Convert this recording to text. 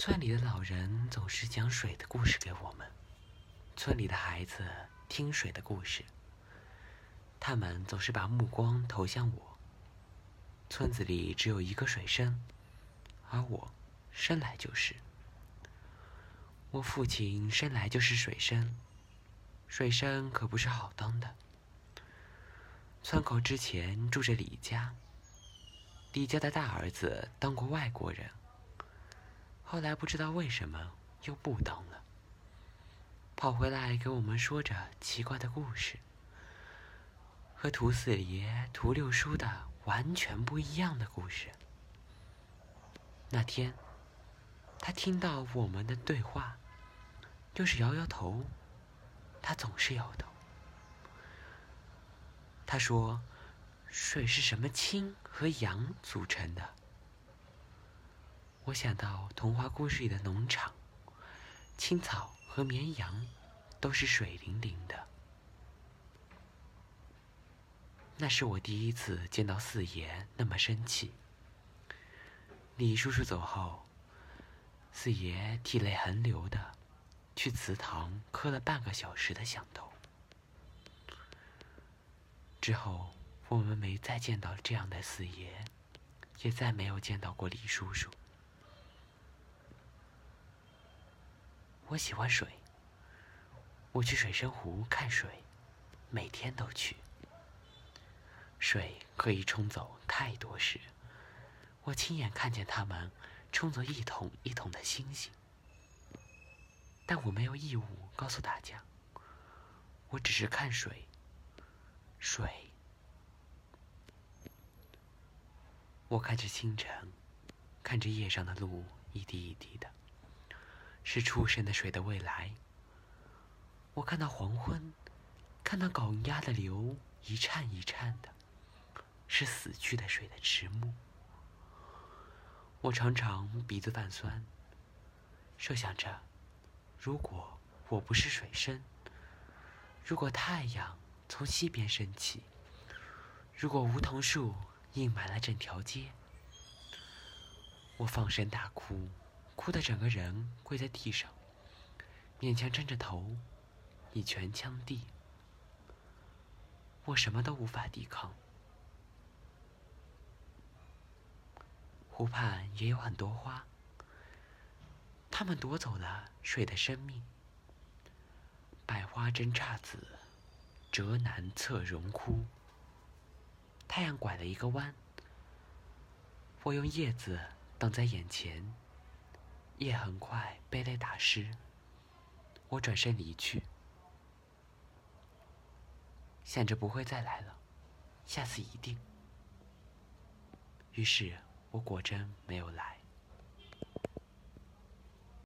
村里的老人总是讲水的故事给我们，村里的孩子听水的故事。他们总是把目光投向我。村子里只有一个水生，而我生来就是。我父亲生来就是水生，水生可不是好当的。村口之前住着李家，李家的大儿子当过外国人，后来不知道为什么又不当了，跑回来给我们说着奇怪的故事，和涂四爷、涂六叔的完全不一样的故事。那天，他听到我们的对话，就是摇摇头，他总是摇头。他说：“水是什么氢和氧组成的？”我想到童话故事里的农场，青草和绵羊都是水灵灵的。那是我第一次见到四爷那么生气。李叔叔走后，四爷涕泪横流的去祠堂磕了半个小时的响头。之后，我们没再见到这样的四爷，也再没有见到过李叔叔。我喜欢水，我去水生湖看水，每天都去。水可以冲走太多事，我亲眼看见它们冲走一桶一桶的星星，但我没有义务告诉大家，我只是看水。水，我看着清晨，看着夜上的露一滴一滴的，是初生的水的未来。我看到黄昏，看到高压的流一颤一颤的，是死去的水的迟暮。我常常鼻子泛酸，设想着，如果我不是水生，如果太阳。从西边升起。如果梧桐树映满了整条街，我放声大哭，哭得整个人跪在地上，勉强撑着头，以拳枪地。我什么都无法抵抗。湖畔也有很多花，它们夺走了水的生命。百花争姹紫。折难侧荣枯。太阳拐了一个弯，我用叶子挡在眼前，夜很快被泪打湿。我转身离去，想着不会再来了，下次一定。于是我果真没有来。